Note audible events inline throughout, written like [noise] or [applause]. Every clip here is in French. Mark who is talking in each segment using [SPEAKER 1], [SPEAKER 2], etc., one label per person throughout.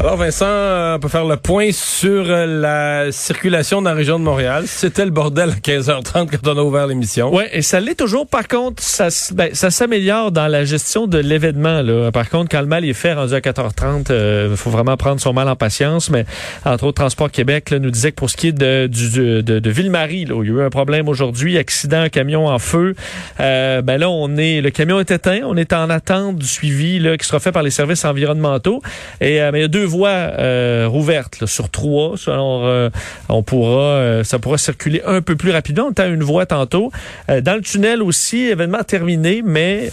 [SPEAKER 1] Alors Vincent, euh, on peut faire le point sur euh, la circulation dans la région de Montréal. C'était le bordel à 15h30 quand on a ouvert l'émission.
[SPEAKER 2] Oui, et ça l'est toujours. Par contre, ça, ben, ça s'améliore dans la gestion de l'événement. Là. Par contre, quand le mal est fait, rendu à 4h30, il euh, faut vraiment prendre son mal en patience. Mais entre autres, Transport Québec là, nous disait que pour ce qui est de, de, de Ville-Marie, là, où il y a eu un problème aujourd'hui, accident, camion en feu. Euh, ben là, on est, le camion est éteint. On est en attente du suivi là, qui sera fait par les services environnementaux. Et ben, il y a deux voies euh, rouvertes sur trois. Alors, euh, on pourra, euh, ça pourra circuler un peu plus rapidement. On a une voie tantôt. dans le tunnel aussi, événement terminé, mais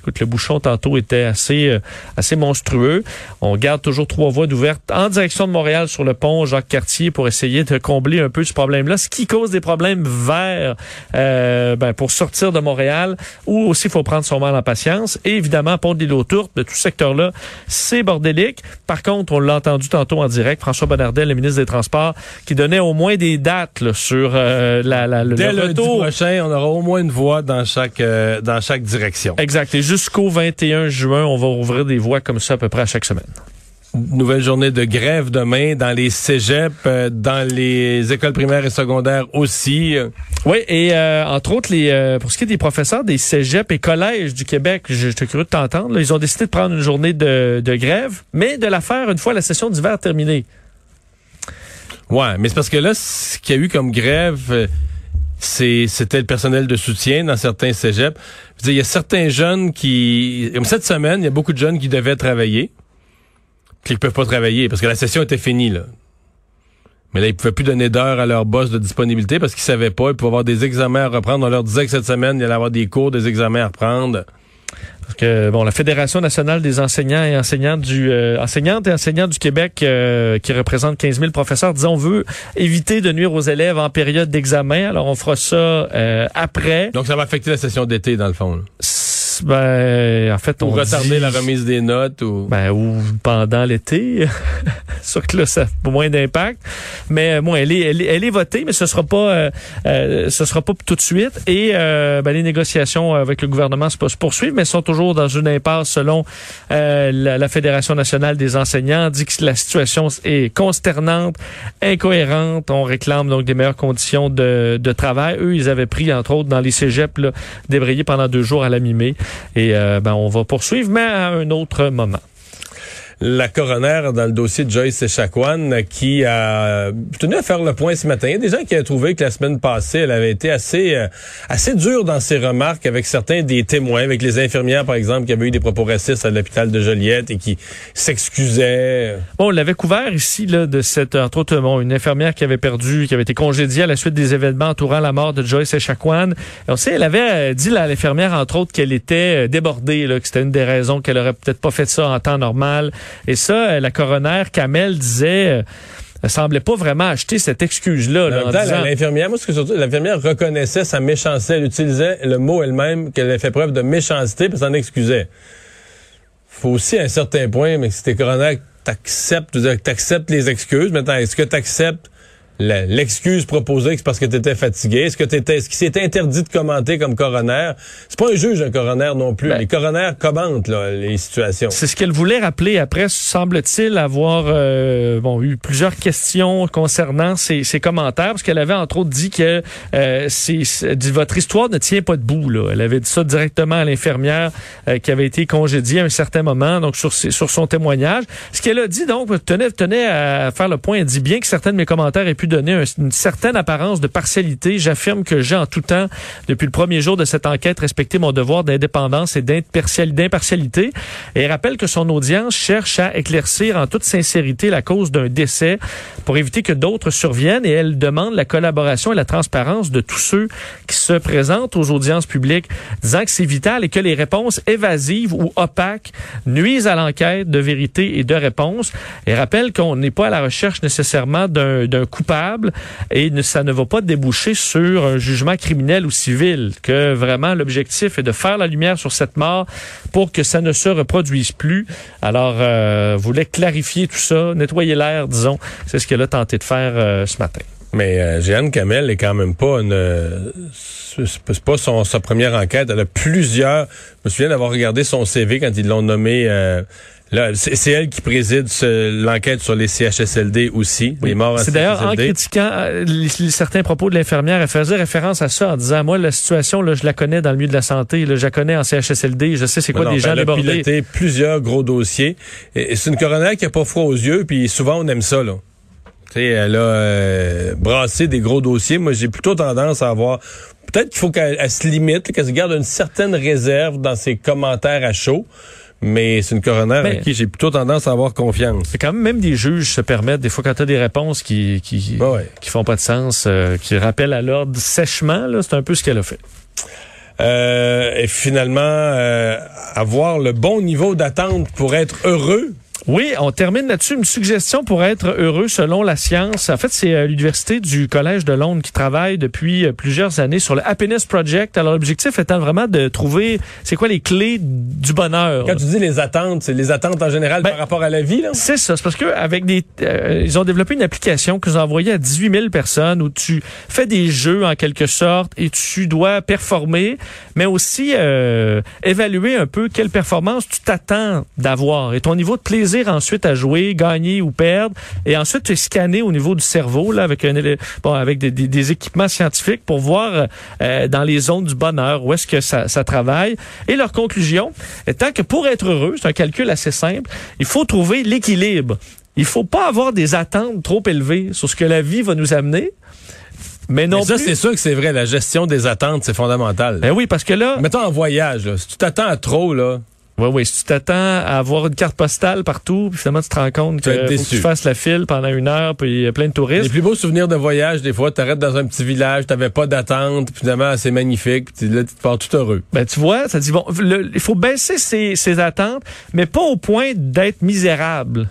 [SPEAKER 2] Écoute, le bouchon tantôt était assez euh, assez monstrueux. On garde toujours trois voies d'ouvertes en direction de Montréal sur le pont Jacques Cartier pour essayer de combler un peu ce problème-là. Ce qui cause des problèmes vers euh, ben, pour sortir de Montréal, ou aussi il faut prendre son mal en patience. Et évidemment, pont de l'île aux Tourtes, de tout ce secteur-là, c'est bordélique. Par contre, on l'a entendu tantôt en direct, François Bonnardel, le ministre des Transports, qui donnait au moins des dates là, sur euh, la, la, le,
[SPEAKER 1] Dès
[SPEAKER 2] le retour.
[SPEAKER 1] prochain, on aura au moins une voie dans chaque euh, dans chaque direction.
[SPEAKER 2] Exact. Et jusqu'au 21 juin, on va ouvrir des voies comme ça à peu près à chaque semaine.
[SPEAKER 1] Nouvelle journée de grève demain dans les cégeps, euh, dans les écoles primaires et secondaires aussi.
[SPEAKER 2] Oui, et euh, entre autres, les, euh, pour ce qui est des professeurs des cégeps et collèges du Québec, j'étais curieux de t'entendre, ils ont décidé de prendre une journée de, de grève, mais de la faire une fois la session d'hiver terminée.
[SPEAKER 1] Ouais, mais c'est parce que là, ce qu'il y a eu comme grève c'était le personnel de soutien dans certains cégeps. Il y a certains jeunes qui, cette semaine, il y a beaucoup de jeunes qui devaient travailler, qui ne peuvent pas travailler parce que la session était finie là. Mais là, ils pouvaient plus donner d'heures à leur boss de disponibilité parce qu'ils savaient pas. Ils pouvaient avoir des examens à reprendre. On leur disait que cette semaine, il allait avoir des cours, des examens à reprendre.
[SPEAKER 2] Parce que bon, la Fédération nationale des enseignants et enseignantes du euh, enseignantes et enseignants du Québec, euh, qui représente 15 000 professeurs, disons, on veut éviter de nuire aux élèves en période d'examen. Alors, on fera ça euh, après.
[SPEAKER 1] Donc, ça va affecter la session d'été, dans le fond.
[SPEAKER 2] Ben, en fait,
[SPEAKER 1] on retarder la remise des notes ou
[SPEAKER 2] ben ou pendant l'été. [laughs] Sûr que là, ça a moins d'impact. Mais bon, elle est, elle est, elle est votée, mais ce sera pas, euh, euh, ce sera pas tout de suite. Et euh, ben, les négociations avec le gouvernement se poursuivent, mais sont toujours dans une impasse selon la, la, Fédération nationale des enseignants. dit que la situation est consternante, incohérente. On réclame donc des meilleures conditions de, de travail. Eux, ils avaient pris entre autres dans les cégeps là, débrayés pendant deux jours à la mi-mai. Et euh, ben, on va poursuivre, mais à un autre moment
[SPEAKER 1] la coroner dans le dossier de Joyce Echaquan qui a tenu à faire le point ce matin. Il y a des gens qui ont trouvé que la semaine passée, elle avait été assez euh, assez dure dans ses remarques avec certains des témoins, avec les infirmières par exemple qui avaient eu des propos racistes à l'hôpital de Joliette et qui s'excusaient.
[SPEAKER 2] Bon, on l'avait couvert ici là de cette entre autres une infirmière qui avait perdu, qui avait été congédiée à la suite des événements entourant la mort de Joyce Echaquan. On sait, elle avait euh, dit à l'infirmière entre autres qu'elle était euh, débordée, là, que c'était une des raisons qu'elle aurait peut-être pas fait ça en temps normal. Et ça, euh, la coroner Kamel disait euh, elle semblait pas vraiment acheter cette excuse-là.
[SPEAKER 1] l'infirmière, moi, ce que surtout, l'infirmière reconnaissait sa méchanceté. Elle utilisait le mot elle-même qu'elle avait fait preuve de méchanceté, puis s'en excusait. Faut aussi, à un certain point, mais si t'es coroner, t'acceptes, t'acceptes les excuses. Maintenant, est-ce que t'acceptes l'excuse proposée, c'est parce que tu étais fatigué. Est-ce que t'étais, est-ce qu'il s'est interdit de commenter comme coroner? C'est pas un juge, un coroner non plus. Ben, les coroners commentent là, les situations.
[SPEAKER 2] C'est ce qu'elle voulait rappeler après, semble-t-il avoir euh, bon, eu plusieurs questions concernant ses, commentaires, parce qu'elle avait entre autres dit que euh, dit, votre histoire ne tient pas debout. Là. Elle avait dit ça directement à l'infirmière euh, qui avait été congédiée à un certain moment, donc sur, sur son témoignage. Ce qu'elle a dit, donc, tenait, tenait à faire le point, elle dit bien que certains de mes commentaires aient pu donner un- une certaine apparence de partialité. J'affirme que j'ai en tout temps, depuis le premier jour de cette enquête, respecté mon devoir d'indépendance et d'impartial- d'impartialité. Et elle rappelle que son audience cherche à éclaircir en toute sincérité la cause d'un décès pour éviter que d'autres surviennent et elle demande la collaboration et la transparence de tous ceux qui se présentent aux audiences publiques, disant que c'est vital et que les réponses évasives ou opaques nuisent à l'enquête de vérité et de réponse. Et rappelle qu'on n'est pas à la recherche nécessairement d'un d'un et ça ne va pas déboucher sur un jugement criminel ou civil, que vraiment l'objectif est de faire la lumière sur cette mort pour que ça ne se reproduise plus. Alors, euh, voulait clarifier tout ça, nettoyer l'air, disons. C'est ce qu'elle a tenté de faire euh, ce matin.
[SPEAKER 1] Mais euh, Jeanne Kamel est quand même pas une. euh, c'est pas sa première enquête. Elle a plusieurs. Je me souviens d'avoir regardé son CV quand ils l'ont nommé. C'est c'est elle qui préside ce- l'enquête sur les CHSLD aussi, les morts
[SPEAKER 2] C'est d'ailleurs en critiquant euh, les- les- certains propos de l'infirmière, elle faisait référence à ça en disant moi la situation là, je la connais dans le milieu de la santé, là, je la connais en CHSLD, je sais c'est quoi
[SPEAKER 1] Non,
[SPEAKER 2] des
[SPEAKER 1] ben,
[SPEAKER 2] gens
[SPEAKER 1] elle a
[SPEAKER 2] débordés.
[SPEAKER 1] piloté plusieurs gros dossiers. Et, et c'est une coroner qui a pas froid aux yeux, puis souvent on aime ça, là. Tu sais, elle a euh, brassé des gros dossiers. Moi, j'ai plutôt tendance à avoir... Peut-être qu'il faut qu'elle elle se limite, qu'elle se garde une certaine réserve dans ses commentaires à chaud. Mais c'est une coroner à
[SPEAKER 2] Mais-
[SPEAKER 1] qui j'ai plutôt tendance à avoir confiance.
[SPEAKER 2] C'est quand même même des juges se permettent des fois quand tu as des réponses qui qui,
[SPEAKER 1] ouais.
[SPEAKER 2] qui font pas de sens, euh, qui rappellent à l'ordre sèchement là, c'est un peu ce qu'elle a fait.
[SPEAKER 1] Euh, et finalement, euh, avoir le bon niveau d'attente pour être heureux.
[SPEAKER 2] Oui, on termine là-dessus. Une suggestion pour être heureux selon la science. En fait, c'est euh, l'Université du Collège de Londres qui travaille depuis euh, plusieurs années sur le Happiness Project. Alors, l'objectif étant vraiment de trouver, c'est quoi les clés du bonheur?
[SPEAKER 1] Quand tu dis les attentes, c'est les attentes en général
[SPEAKER 2] Ben,
[SPEAKER 1] par rapport à la vie, là?
[SPEAKER 2] C'est ça. C'est parce que avec des, euh, ils ont développé une application qu'ils ont envoyée à 18 000 personnes où tu fais des jeux en quelque sorte et tu dois performer, mais aussi euh, évaluer un peu quelle performance tu t'attends d'avoir et ton niveau de plaisir ensuite à jouer, gagner ou perdre. Et ensuite, tu es scanné au niveau du cerveau là avec un bon avec des, des- des équipements scientifiques pour voir euh, dans les zones du bonheur où est-ce que ça, ça travaille. Et leur conclusion étant que pour être heureux, c'est un calcul assez simple, il faut trouver l'équilibre. Il faut pas avoir des attentes trop élevées sur ce que la vie va nous amener. Mais non
[SPEAKER 1] Mais ça, c'est sûr que c'est vrai. La gestion des attentes, c'est fondamental.
[SPEAKER 2] Ben oui, parce que là,
[SPEAKER 1] Mettons en voyage, là, si tu t'attends à trop, là,
[SPEAKER 2] Oui, oui. Si tu t'attends à avoir une carte postale partout, puis finalement tu te rends compte
[SPEAKER 1] Tu
[SPEAKER 2] que faut que tu fasses la file pendant une heure, puis il y a plein de
[SPEAKER 1] les
[SPEAKER 2] touristes.
[SPEAKER 1] plus beaux souvenirs de voyage, des fois, t'arrêtes dans un petit village, t'avais pas d'attente, puis finalement, c'est magnifique, puis là, tu te pars tout heureux.
[SPEAKER 2] Ben tu vois, ça dit bon, il faut baisser ses, ses attentes, mais pas au point d'être misérable.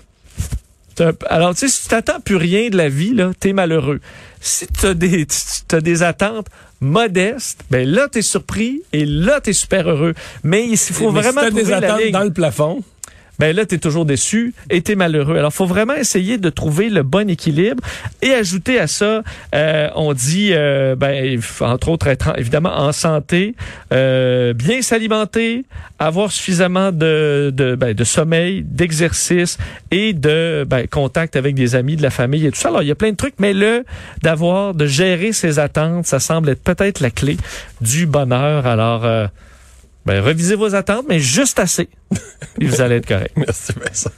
[SPEAKER 2] Alors tu sais, si tu t'attends plus rien de la vie, là, t'es malheureux. Si tu as des, tu as des attentes modestes, ben là t'es surpris et là t'es super heureux. Mais il faut
[SPEAKER 1] Mais
[SPEAKER 2] vraiment
[SPEAKER 1] si
[SPEAKER 2] trouver
[SPEAKER 1] des
[SPEAKER 2] la ligne.
[SPEAKER 1] dans le plafond,
[SPEAKER 2] ben là, tu toujours déçu et tu malheureux. Alors, faut vraiment essayer de trouver le bon équilibre et ajouter à ça, euh, on dit, euh, ben, entre autres, être en- évidemment en santé, euh, bien s'alimenter, avoir suffisamment de, de, ben, de sommeil, d'exercice et de ben, contact avec des amis, de la famille et tout ça. Alors, il y a plein de trucs, mais le d'avoir, de gérer ses attentes, ça semble être peut-être la clé du bonheur. Alors, ben, revisez vos attentes, mais juste assez. [laughs] Et vous allez être correct.
[SPEAKER 1] merci Vincent.